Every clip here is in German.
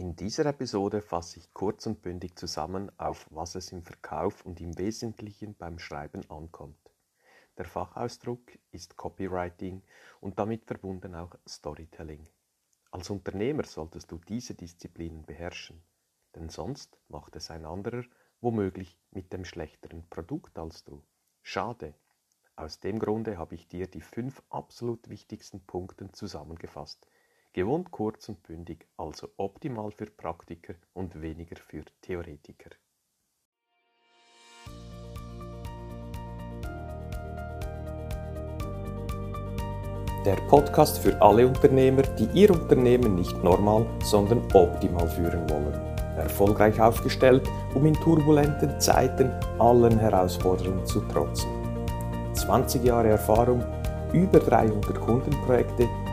In dieser Episode fasse ich kurz und bündig zusammen, auf was es im Verkauf und im Wesentlichen beim Schreiben ankommt. Der Fachausdruck ist Copywriting und damit verbunden auch Storytelling. Als Unternehmer solltest du diese Disziplinen beherrschen, denn sonst macht es ein anderer, womöglich mit dem schlechteren Produkt als du. Schade. Aus dem Grunde habe ich dir die fünf absolut wichtigsten Punkte zusammengefasst – Gewohnt kurz und bündig, also optimal für Praktiker und weniger für Theoretiker. Der Podcast für alle Unternehmer, die ihr Unternehmen nicht normal, sondern optimal führen wollen. Erfolgreich aufgestellt, um in turbulenten Zeiten allen Herausforderungen zu trotzen. 20 Jahre Erfahrung, über 300 Kundenprojekte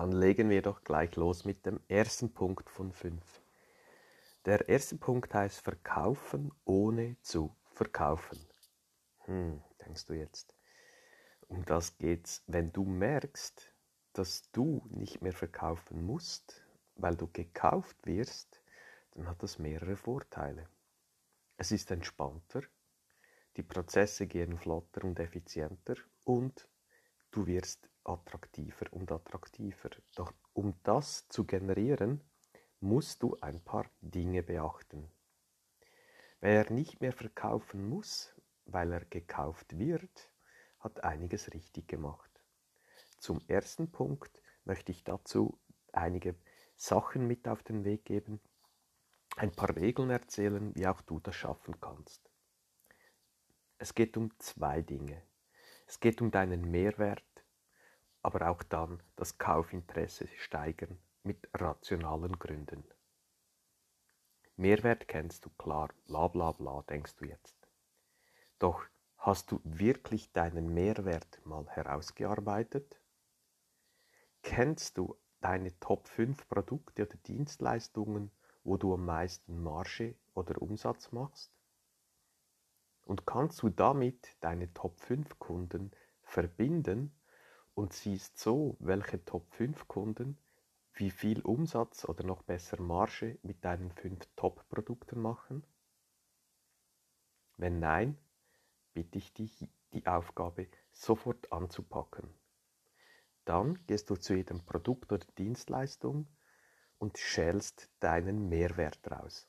Dann legen wir doch gleich los mit dem ersten Punkt von fünf. Der erste Punkt heißt verkaufen ohne zu verkaufen. Hm, denkst du jetzt. Um das geht's, wenn du merkst, dass du nicht mehr verkaufen musst, weil du gekauft wirst, dann hat das mehrere Vorteile. Es ist entspannter, die Prozesse gehen flotter und effizienter und du wirst attraktiver und attraktiver. Doch um das zu generieren, musst du ein paar Dinge beachten. Wer nicht mehr verkaufen muss, weil er gekauft wird, hat einiges richtig gemacht. Zum ersten Punkt möchte ich dazu einige Sachen mit auf den Weg geben, ein paar Regeln erzählen, wie auch du das schaffen kannst. Es geht um zwei Dinge. Es geht um deinen Mehrwert aber auch dann das Kaufinteresse steigern mit rationalen Gründen. Mehrwert kennst du klar, bla bla bla, denkst du jetzt. Doch hast du wirklich deinen Mehrwert mal herausgearbeitet? Kennst du deine Top 5 Produkte oder Dienstleistungen, wo du am meisten Marge oder Umsatz machst? Und kannst du damit deine Top 5 Kunden verbinden und siehst so, welche Top 5 Kunden wie viel Umsatz oder noch besser Marge mit deinen 5 Top-Produkten machen? Wenn nein, bitte ich dich, die Aufgabe sofort anzupacken. Dann gehst du zu jedem Produkt oder Dienstleistung und schälst deinen Mehrwert raus.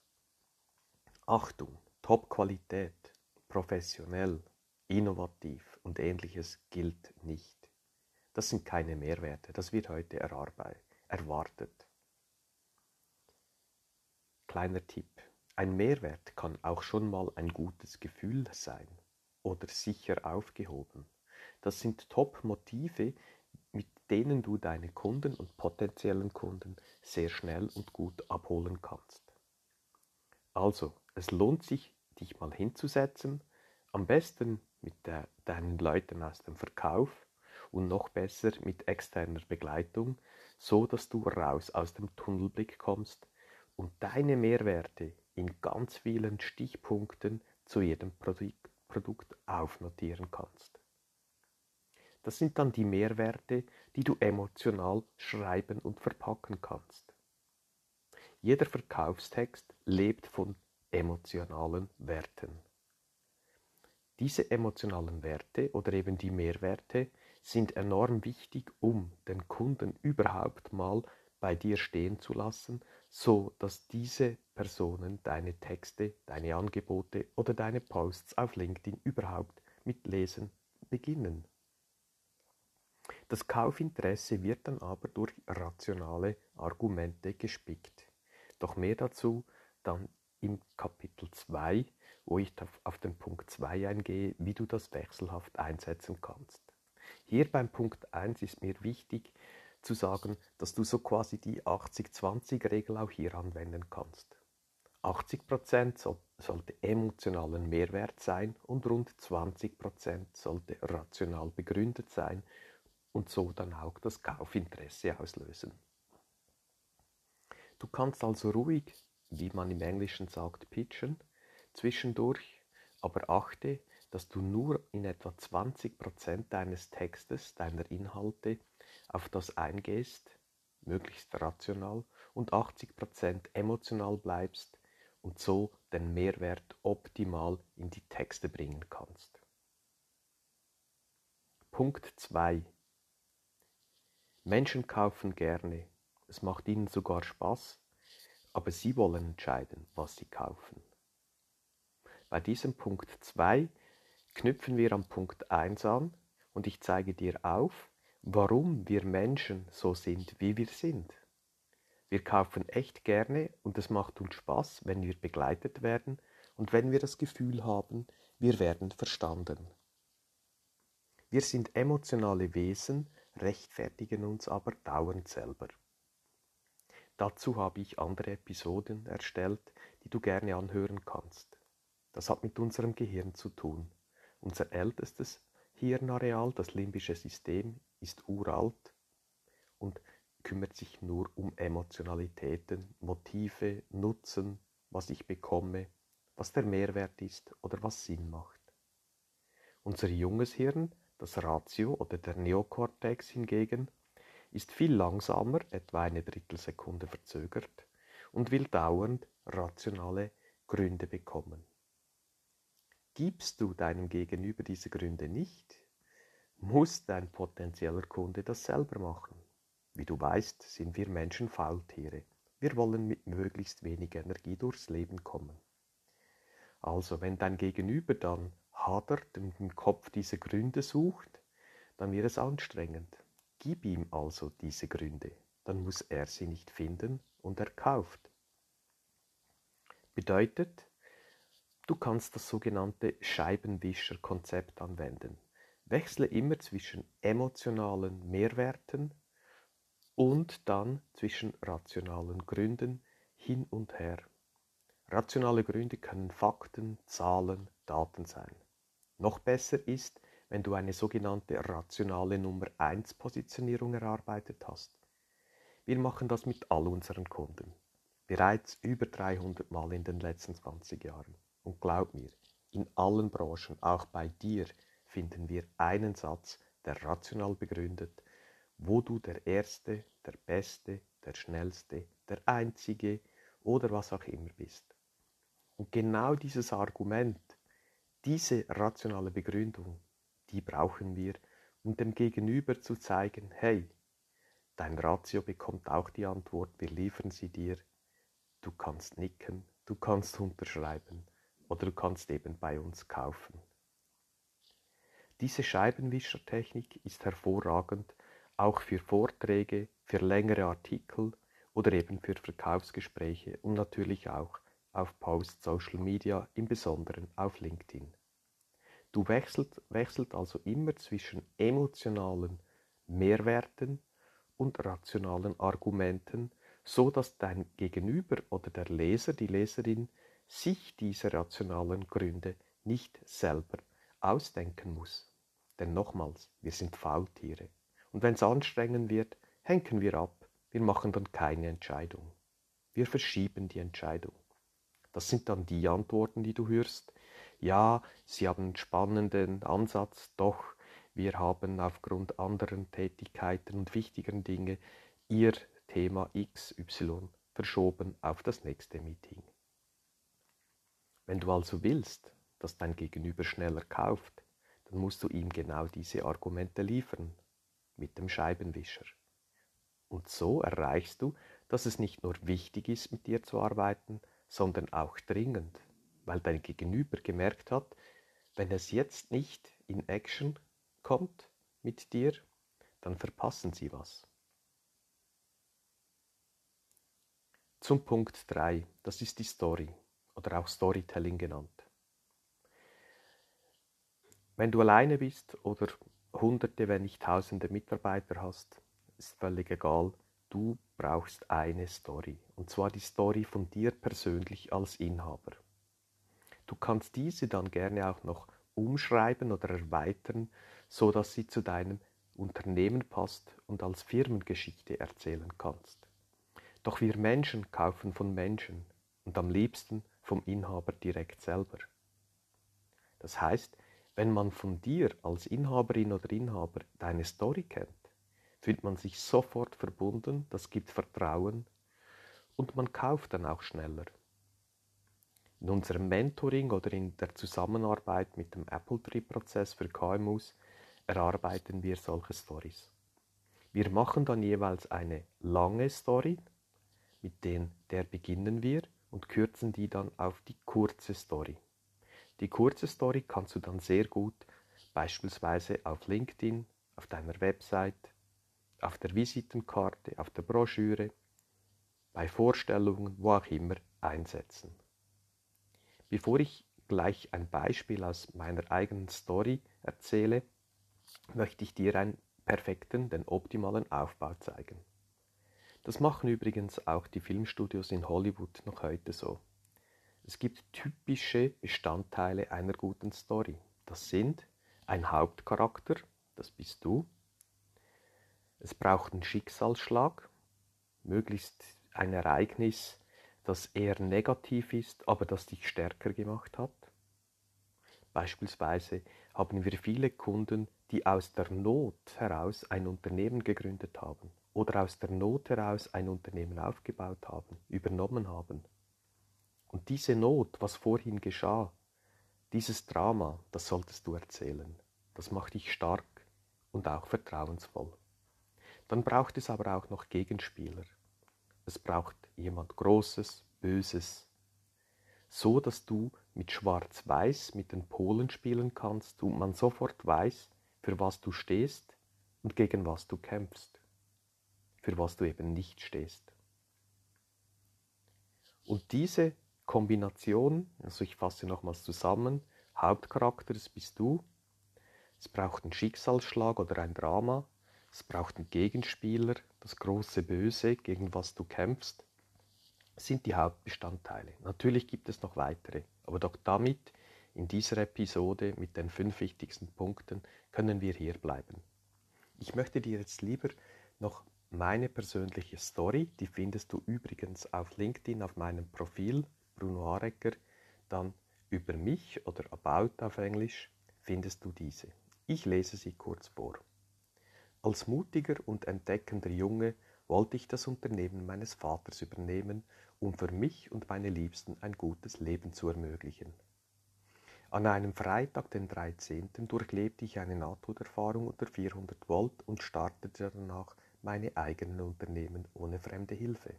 Achtung, Top-Qualität, professionell, innovativ und ähnliches gilt nicht. Das sind keine Mehrwerte, das wird heute erwartet. Kleiner Tipp. Ein Mehrwert kann auch schon mal ein gutes Gefühl sein oder sicher aufgehoben. Das sind Top-Motive, mit denen du deine Kunden und potenziellen Kunden sehr schnell und gut abholen kannst. Also, es lohnt sich, dich mal hinzusetzen, am besten mit der, deinen Leuten aus dem Verkauf und noch besser mit externer Begleitung, so dass du raus aus dem Tunnelblick kommst und deine Mehrwerte in ganz vielen Stichpunkten zu jedem Produkt aufnotieren kannst. Das sind dann die Mehrwerte, die du emotional schreiben und verpacken kannst. Jeder Verkaufstext lebt von emotionalen Werten. Diese emotionalen Werte oder eben die Mehrwerte sind enorm wichtig, um den Kunden überhaupt mal bei dir stehen zu lassen, so dass diese Personen deine Texte, deine Angebote oder deine Posts auf LinkedIn überhaupt mit Lesen beginnen. Das Kaufinteresse wird dann aber durch rationale Argumente gespickt. Doch mehr dazu dann im Kapitel 2, wo ich auf den Punkt 2 eingehe, wie du das wechselhaft einsetzen kannst. Hier beim Punkt 1 ist mir wichtig zu sagen, dass du so quasi die 80-20-Regel auch hier anwenden kannst. 80% so, sollte emotionalen Mehrwert sein und rund 20% sollte rational begründet sein und so dann auch das Kaufinteresse auslösen. Du kannst also ruhig, wie man im Englischen sagt, pitchen, zwischendurch, aber achte, dass du nur in etwa 20% deines Textes, deiner Inhalte auf das eingehst, möglichst rational, und 80% emotional bleibst und so den Mehrwert optimal in die Texte bringen kannst. Punkt 2. Menschen kaufen gerne. Es macht ihnen sogar Spaß, aber sie wollen entscheiden, was sie kaufen. Bei diesem Punkt 2 knüpfen wir am Punkt 1 an und ich zeige dir auf, warum wir Menschen so sind, wie wir sind. Wir kaufen echt gerne und es macht uns Spaß, wenn wir begleitet werden und wenn wir das Gefühl haben, wir werden verstanden. Wir sind emotionale Wesen, rechtfertigen uns aber dauernd selber. Dazu habe ich andere Episoden erstellt, die du gerne anhören kannst. Das hat mit unserem Gehirn zu tun. Unser ältestes Hirnareal, das limbische System, ist uralt und kümmert sich nur um Emotionalitäten, Motive, Nutzen, was ich bekomme, was der Mehrwert ist oder was Sinn macht. Unser junges Hirn, das Ratio oder der Neokortex hingegen, ist viel langsamer, etwa eine Drittelsekunde verzögert, und will dauernd rationale Gründe bekommen. Gibst du deinem Gegenüber diese Gründe nicht, muss dein potenzieller Kunde das selber machen. Wie du weißt, sind wir Menschen Faultiere. Wir wollen mit möglichst wenig Energie durchs Leben kommen. Also, wenn dein Gegenüber dann hadert und im Kopf diese Gründe sucht, dann wird es anstrengend. Gib ihm also diese Gründe, dann muss er sie nicht finden und er kauft. Bedeutet, du kannst das sogenannte Scheibenwischer-Konzept anwenden. Wechsle immer zwischen emotionalen Mehrwerten und dann zwischen rationalen Gründen hin und her. Rationale Gründe können Fakten, Zahlen, Daten sein. Noch besser ist, wenn du eine sogenannte rationale Nummer 1 Positionierung erarbeitet hast. Wir machen das mit all unseren Kunden. Bereits über 300 Mal in den letzten 20 Jahren. Und glaub mir, in allen Branchen, auch bei dir, finden wir einen Satz, der rational begründet, wo du der Erste, der Beste, der Schnellste, der Einzige oder was auch immer bist. Und genau dieses Argument, diese rationale Begründung, die brauchen wir, um dem Gegenüber zu zeigen, hey, dein Ratio bekommt auch die Antwort, wir liefern sie dir, du kannst nicken, du kannst unterschreiben oder du kannst eben bei uns kaufen. Diese Scheibenwischertechnik ist hervorragend, auch für Vorträge, für längere Artikel oder eben für Verkaufsgespräche und natürlich auch auf Post Social Media, im Besonderen auf LinkedIn. Du wechselt, wechselt also immer zwischen emotionalen Mehrwerten und rationalen Argumenten, so dass dein Gegenüber oder der Leser, die Leserin sich diese rationalen Gründe nicht selber ausdenken muss. Denn nochmals, wir sind Faultiere. Und wenn es anstrengend wird, hängen wir ab. Wir machen dann keine Entscheidung. Wir verschieben die Entscheidung. Das sind dann die Antworten, die du hörst. Ja, sie haben einen spannenden Ansatz, doch wir haben aufgrund anderen Tätigkeiten und wichtigeren Dinge ihr Thema XY verschoben auf das nächste Meeting. Wenn du also willst, dass dein Gegenüber schneller kauft, dann musst du ihm genau diese Argumente liefern mit dem Scheibenwischer. Und so erreichst du, dass es nicht nur wichtig ist, mit dir zu arbeiten, sondern auch dringend, weil dein Gegenüber gemerkt hat, wenn es jetzt nicht in Action kommt mit dir, dann verpassen sie was. Zum Punkt 3, das ist die Story oder auch Storytelling genannt. Wenn du alleine bist oder hunderte, wenn nicht tausende Mitarbeiter hast, ist völlig egal. du brauchst eine Story. Und zwar die Story von dir persönlich als Inhaber. Du kannst diese dann gerne auch noch umschreiben oder erweitern, so dass sie zu deinem Unternehmen passt und als Firmengeschichte erzählen kannst. Doch wir Menschen kaufen von Menschen und am liebsten vom Inhaber direkt selber. Das heißt, wenn man von dir als Inhaberin oder Inhaber deine Story kennt, fühlt man sich sofort verbunden, das gibt Vertrauen und man kauft dann auch schneller. In unserem Mentoring oder in der Zusammenarbeit mit dem Apple Tree Prozess für KMUs erarbeiten wir solche Stories. Wir machen dann jeweils eine lange Story, mit den, der beginnen wir und kürzen die dann auf die kurze Story. Die kurze Story kannst du dann sehr gut beispielsweise auf LinkedIn, auf deiner Website, auf der Visitenkarte, auf der Broschüre, bei Vorstellungen, wo auch immer einsetzen. Bevor ich gleich ein Beispiel aus meiner eigenen Story erzähle, möchte ich dir einen perfekten, den optimalen Aufbau zeigen. Das machen übrigens auch die Filmstudios in Hollywood noch heute so. Es gibt typische Bestandteile einer guten Story. Das sind ein Hauptcharakter, das bist du. Es braucht einen Schicksalsschlag, möglichst ein Ereignis, das eher negativ ist, aber das dich stärker gemacht hat. Beispielsweise haben wir viele Kunden, die aus der Not heraus ein Unternehmen gegründet haben oder aus der Not heraus ein Unternehmen aufgebaut haben, übernommen haben. Und diese Not, was vorhin geschah, dieses Drama, das solltest du erzählen. Das macht dich stark und auch vertrauensvoll. Dann braucht es aber auch noch Gegenspieler. Es braucht jemand Großes, Böses, so dass du mit Schwarz-Weiß mit den Polen spielen kannst und man sofort weiß, für was du stehst und gegen was du kämpfst, für was du eben nicht stehst. Und diese Kombination, also ich fasse nochmals zusammen, Hauptcharakter, das bist du, es braucht einen Schicksalsschlag oder ein Drama, es braucht einen Gegenspieler, das große Böse, gegen was du kämpfst, sind die Hauptbestandteile. Natürlich gibt es noch weitere, aber doch damit in dieser Episode mit den fünf wichtigsten Punkten können wir hier bleiben. Ich möchte dir jetzt lieber noch meine persönliche Story, die findest du übrigens auf LinkedIn auf meinem Profil Bruno Arecker, dann über mich oder About auf Englisch findest du diese. Ich lese sie kurz vor. Als mutiger und entdeckender Junge wollte ich das Unternehmen meines Vaters übernehmen, um für mich und meine Liebsten ein gutes Leben zu ermöglichen. An einem Freitag, den 13., durchlebte ich eine Nahtoderfahrung unter 400 Volt und startete danach meine eigenen Unternehmen ohne fremde Hilfe.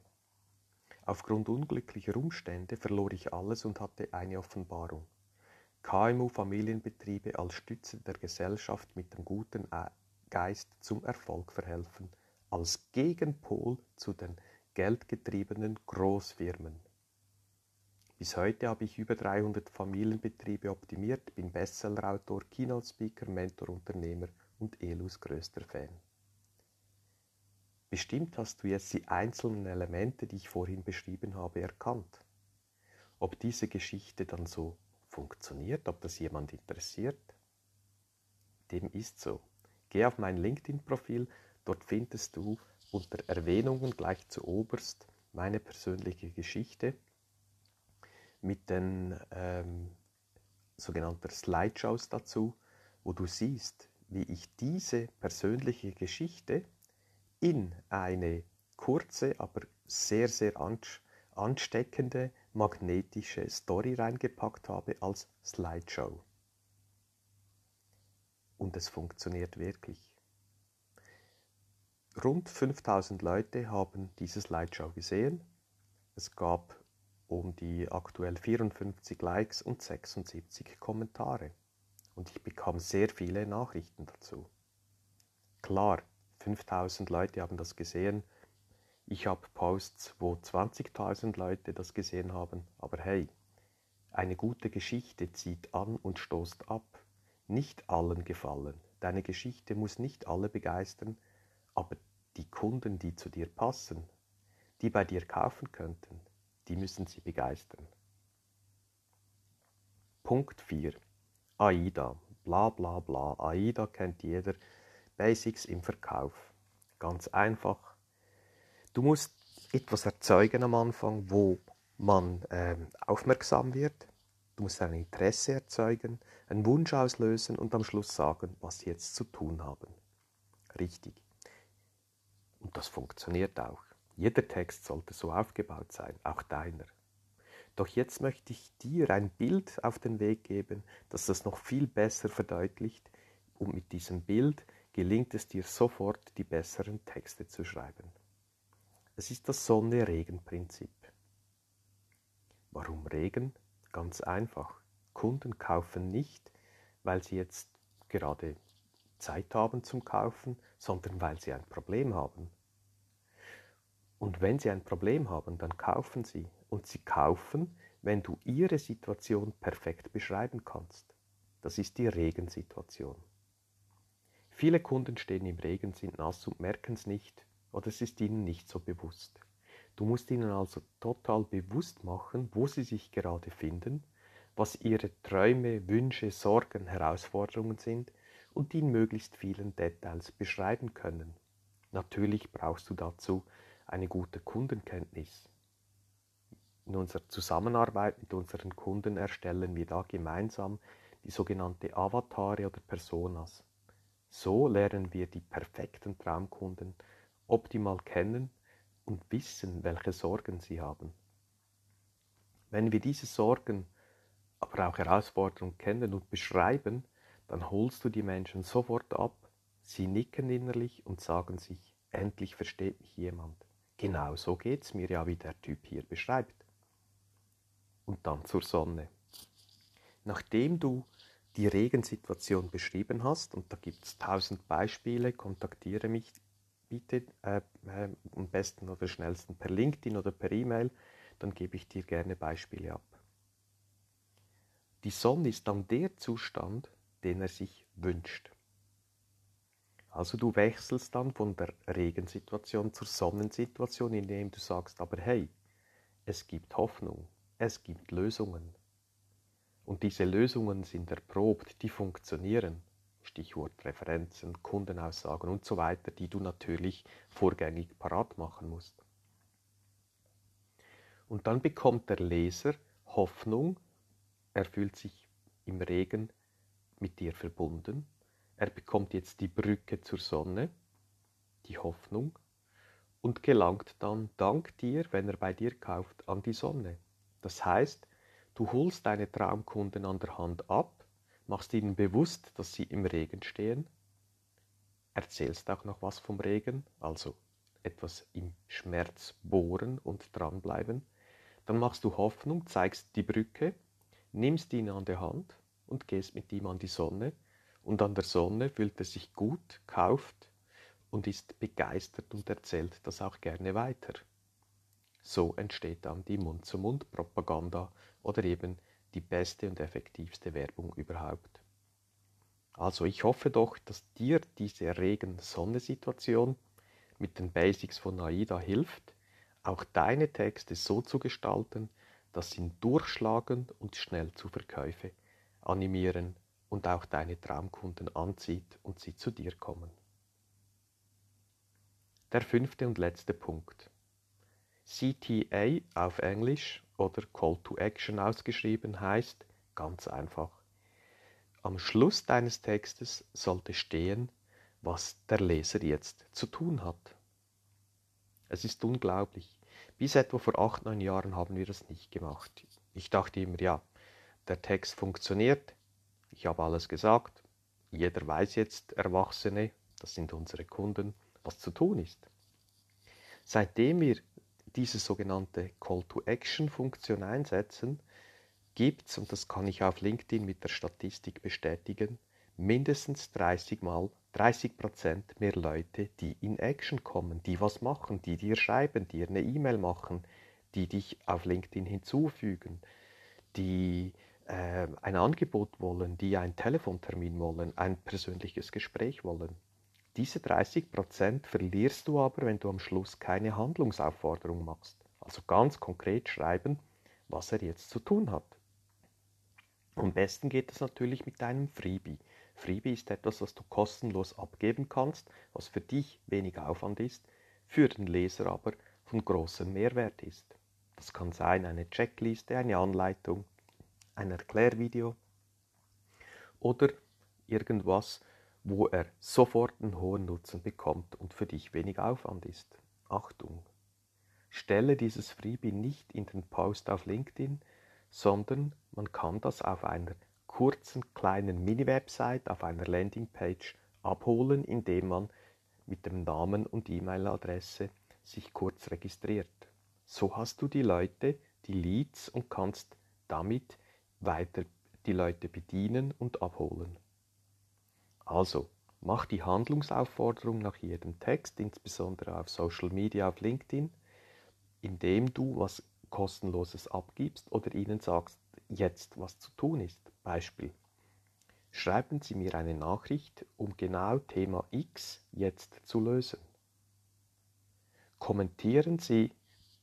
Aufgrund unglücklicher Umstände verlor ich alles und hatte eine Offenbarung. KMU-Familienbetriebe als Stütze der Gesellschaft mit dem guten Geist zum Erfolg verhelfen, als Gegenpol zu den geldgetriebenen Großfirmen. Bis heute habe ich über 300 Familienbetriebe optimiert, bin Bestsellerautor, Keynote-Speaker, Mentor, Unternehmer und Elus größter Fan. Bestimmt hast du jetzt die einzelnen Elemente, die ich vorhin beschrieben habe, erkannt. Ob diese Geschichte dann so funktioniert, ob das jemand interessiert, dem ist so. Geh auf mein LinkedIn-Profil, dort findest du unter Erwähnungen gleich zu oberst meine persönliche Geschichte mit den ähm, sogenannten Slideshows dazu, wo du siehst, wie ich diese persönliche Geschichte in eine kurze, aber sehr, sehr ansteckende magnetische Story reingepackt habe als Slideshow. Und es funktioniert wirklich. Rund 5000 Leute haben diese Slideshow gesehen. Es gab um die aktuell 54 Likes und 76 Kommentare. Und ich bekam sehr viele Nachrichten dazu. Klar, 5000 Leute haben das gesehen. Ich habe Posts, wo 20.000 Leute das gesehen haben. Aber hey, eine gute Geschichte zieht an und stoßt ab. Nicht allen gefallen. Deine Geschichte muss nicht alle begeistern, aber die Kunden, die zu dir passen, die bei dir kaufen könnten, die müssen sie begeistern. Punkt 4. AIDA. Bla bla bla. AIDA kennt jeder. Basics im Verkauf. Ganz einfach. Du musst etwas erzeugen am Anfang, wo man äh, aufmerksam wird. Du musst ein Interesse erzeugen, einen Wunsch auslösen und am Schluss sagen, was sie jetzt zu tun haben. Richtig. Und das funktioniert auch. Jeder Text sollte so aufgebaut sein, auch deiner. Doch jetzt möchte ich dir ein Bild auf den Weg geben, das das noch viel besser verdeutlicht und mit diesem Bild gelingt es dir sofort, die besseren Texte zu schreiben. Es ist das Sonne-Regen-Prinzip. Warum Regen? Ganz einfach. Kunden kaufen nicht, weil sie jetzt gerade Zeit haben zum Kaufen, sondern weil sie ein Problem haben. Und wenn sie ein Problem haben, dann kaufen sie. Und sie kaufen, wenn du ihre Situation perfekt beschreiben kannst. Das ist die Regensituation. Viele Kunden stehen im Regen, sind nass und merken es nicht oder es ist ihnen nicht so bewusst. Du musst ihnen also total bewusst machen, wo sie sich gerade finden, was ihre Träume, Wünsche, Sorgen, Herausforderungen sind und die in möglichst vielen Details beschreiben können. Natürlich brauchst du dazu eine gute Kundenkenntnis. In unserer Zusammenarbeit mit unseren Kunden erstellen wir da gemeinsam die sogenannte Avatare oder Personas. So lernen wir die perfekten Traumkunden optimal kennen und wissen, welche Sorgen sie haben. Wenn wir diese Sorgen, aber auch Herausforderungen kennen und beschreiben, dann holst du die Menschen sofort ab, sie nicken innerlich und sagen sich, endlich versteht mich jemand. Genau so geht's mir ja, wie der Typ hier beschreibt. Und dann zur Sonne. Nachdem du die Regensituation beschrieben hast, und da gibt es tausend Beispiele, kontaktiere mich bitte äh, äh, am besten oder schnellsten per LinkedIn oder per E-Mail, dann gebe ich dir gerne Beispiele ab. Die Sonne ist dann der Zustand, den er sich wünscht. Also du wechselst dann von der Regensituation zur Sonnensituation, indem du sagst, aber hey, es gibt Hoffnung, es gibt Lösungen. Und diese Lösungen sind erprobt, die funktionieren. Stichwort Referenzen, Kundenaussagen und so weiter, die du natürlich vorgängig parat machen musst. Und dann bekommt der Leser Hoffnung, er fühlt sich im Regen mit dir verbunden, er bekommt jetzt die Brücke zur Sonne, die Hoffnung, und gelangt dann dank dir, wenn er bei dir kauft, an die Sonne. Das heißt, du holst deine Traumkunden an der Hand ab, machst ihnen bewusst, dass sie im Regen stehen, erzählst auch noch was vom Regen, also etwas im Schmerz bohren und dranbleiben, dann machst du Hoffnung, zeigst die Brücke, nimmst ihn an der Hand und gehst mit ihm an die Sonne und an der Sonne fühlt er sich gut, kauft und ist begeistert und erzählt das auch gerne weiter. So entsteht dann die Mund-zu-Mund-Propaganda oder eben die beste und effektivste Werbung überhaupt. Also ich hoffe doch, dass dir diese Regen-Sonne-Situation mit den Basics von AIDA hilft, auch deine Texte so zu gestalten, dass sie durchschlagen und schnell zu Verkäufe animieren und auch deine Traumkunden anzieht und sie zu dir kommen. Der fünfte und letzte Punkt. CTA auf Englisch oder Call to Action ausgeschrieben heißt ganz einfach. Am Schluss deines Textes sollte stehen, was der Leser jetzt zu tun hat. Es ist unglaublich. Bis etwa vor acht, neun Jahren haben wir das nicht gemacht. Ich dachte immer, ja, der Text funktioniert, ich habe alles gesagt, jeder weiß jetzt, Erwachsene, das sind unsere Kunden, was zu tun ist. Seitdem wir diese sogenannte Call-to-Action-Funktion einsetzen, gibt es, und das kann ich auf LinkedIn mit der Statistik bestätigen, mindestens 30 Mal 30 Prozent mehr Leute, die in Action kommen, die was machen, die dir schreiben, dir eine E-Mail machen, die dich auf LinkedIn hinzufügen, die äh, ein Angebot wollen, die einen Telefontermin wollen, ein persönliches Gespräch wollen. Diese 30% verlierst du aber, wenn du am Schluss keine Handlungsaufforderung machst. Also ganz konkret schreiben, was er jetzt zu tun hat. Am besten geht es natürlich mit deinem Freebie. Freebie ist etwas, was du kostenlos abgeben kannst, was für dich wenig Aufwand ist, für den Leser aber von großem Mehrwert ist. Das kann sein eine Checkliste, eine Anleitung, ein Erklärvideo oder irgendwas, wo er sofort einen hohen Nutzen bekommt und für dich wenig Aufwand ist. Achtung! Stelle dieses Freebie nicht in den Post auf LinkedIn, sondern man kann das auf einer kurzen kleinen Mini-Website, auf einer Landingpage abholen, indem man mit dem Namen und E-Mail-Adresse sich kurz registriert. So hast du die Leute, die Leads und kannst damit weiter die Leute bedienen und abholen. Also, mach die Handlungsaufforderung nach jedem Text, insbesondere auf Social Media, auf LinkedIn, indem du was kostenloses abgibst oder ihnen sagst, jetzt was zu tun ist. Beispiel. Schreiben Sie mir eine Nachricht, um genau Thema X jetzt zu lösen. Kommentieren Sie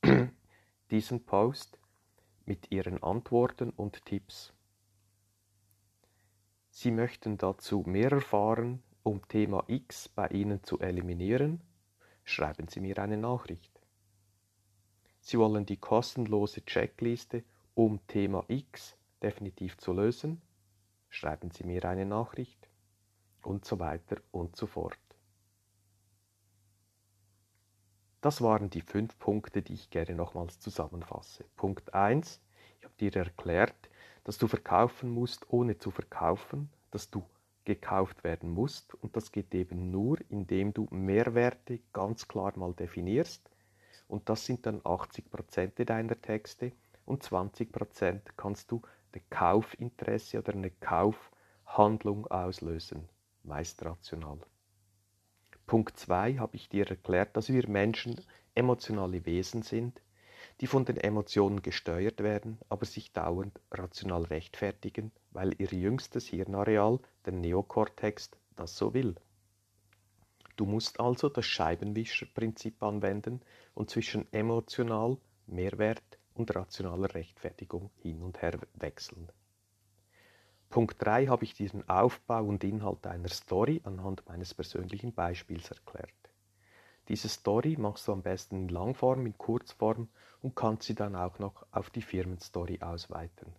diesen Post mit Ihren Antworten und Tipps. Sie möchten dazu mehr erfahren, um Thema X bei Ihnen zu eliminieren? Schreiben Sie mir eine Nachricht. Sie wollen die kostenlose Checkliste, um Thema X definitiv zu lösen? Schreiben Sie mir eine Nachricht und so weiter und so fort. Das waren die fünf Punkte, die ich gerne nochmals zusammenfasse. Punkt 1. Ich habe dir erklärt, dass du verkaufen musst, ohne zu verkaufen, dass du gekauft werden musst. Und das geht eben nur, indem du Mehrwerte ganz klar mal definierst. Und das sind dann 80% deiner Texte. Und 20% kannst du ein Kaufinteresse oder eine Kaufhandlung auslösen, meist rational. Punkt 2 habe ich dir erklärt, dass wir Menschen emotionale Wesen sind, die von den Emotionen gesteuert werden, aber sich dauernd rational rechtfertigen, weil ihr jüngstes Hirnareal, der Neokortex, das so will. Du musst also das Scheibenwischerprinzip anwenden und zwischen emotional, Mehrwert und rationaler Rechtfertigung hin und her wechseln. Punkt 3 habe ich diesen Aufbau und Inhalt einer Story anhand meines persönlichen Beispiels erklärt. Diese Story machst du am besten in Langform, in Kurzform und kannst sie dann auch noch auf die Firmenstory ausweiten.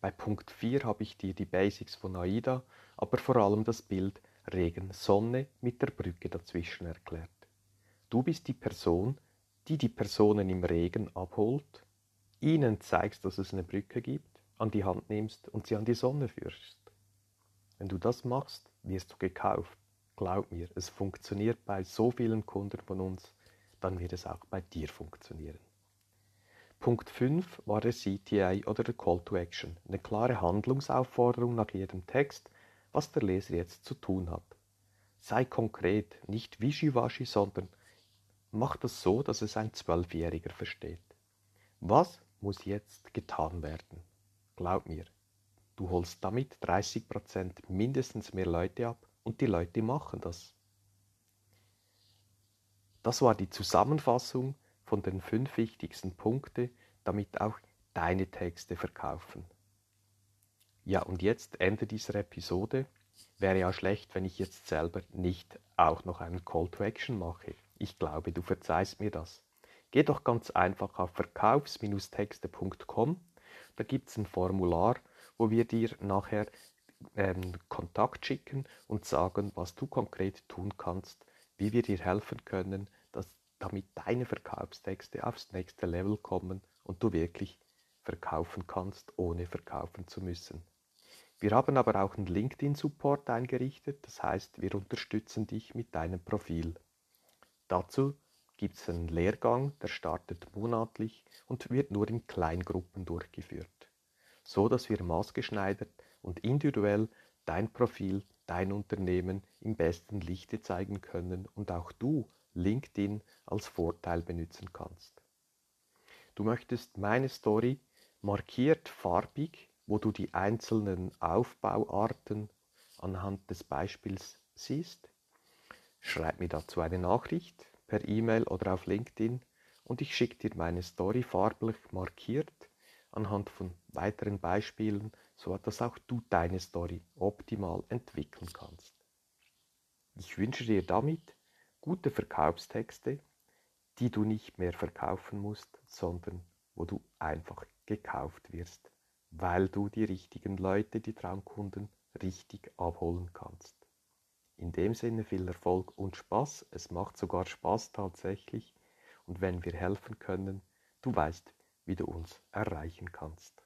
Bei Punkt 4 habe ich dir die Basics von AIDA, aber vor allem das Bild Regen Sonne mit der Brücke dazwischen erklärt. Du bist die Person, die die Personen im Regen abholt, ihnen zeigst, dass es eine Brücke gibt an die Hand nimmst und sie an die Sonne führst. Wenn du das machst, wirst du gekauft. Glaub mir, es funktioniert bei so vielen Kunden von uns, dann wird es auch bei dir funktionieren. Punkt 5 war der CTA oder der Call to Action, eine klare Handlungsaufforderung nach jedem Text, was der Leser jetzt zu tun hat. Sei konkret, nicht wischiwaschi, sondern mach das so, dass es ein Zwölfjähriger versteht. Was muss jetzt getan werden? Glaub mir, du holst damit 30% mindestens mehr Leute ab und die Leute machen das. Das war die Zusammenfassung von den fünf wichtigsten Punkten, damit auch deine Texte verkaufen. Ja, und jetzt Ende dieser Episode. Wäre ja schlecht, wenn ich jetzt selber nicht auch noch einen Call to Action mache. Ich glaube, du verzeihst mir das. Geh doch ganz einfach auf verkaufs-texte.com da gibt es ein Formular, wo wir dir nachher ähm, Kontakt schicken und sagen, was du konkret tun kannst, wie wir dir helfen können, dass, damit deine Verkaufstexte aufs nächste Level kommen und du wirklich verkaufen kannst, ohne verkaufen zu müssen. Wir haben aber auch einen LinkedIn-Support eingerichtet, das heißt, wir unterstützen dich mit deinem Profil. Dazu gibt es einen Lehrgang, der startet monatlich und wird nur in Kleingruppen durchgeführt, so dass wir maßgeschneidert und individuell dein Profil, dein Unternehmen im besten Lichte zeigen können und auch du LinkedIn als Vorteil benutzen kannst. Du möchtest meine Story markiert farbig, wo du die einzelnen Aufbauarten anhand des Beispiels siehst. Schreib mir dazu eine Nachricht per E-Mail oder auf LinkedIn und ich schicke dir meine Story farblich markiert anhand von weiteren Beispielen, so dass auch du deine Story optimal entwickeln kannst. Ich wünsche dir damit gute Verkaufstexte, die du nicht mehr verkaufen musst, sondern wo du einfach gekauft wirst, weil du die richtigen Leute, die Traumkunden, richtig abholen kannst. In dem Sinne viel Erfolg und Spaß. Es macht sogar Spaß tatsächlich. Und wenn wir helfen können, du weißt, wie du uns erreichen kannst.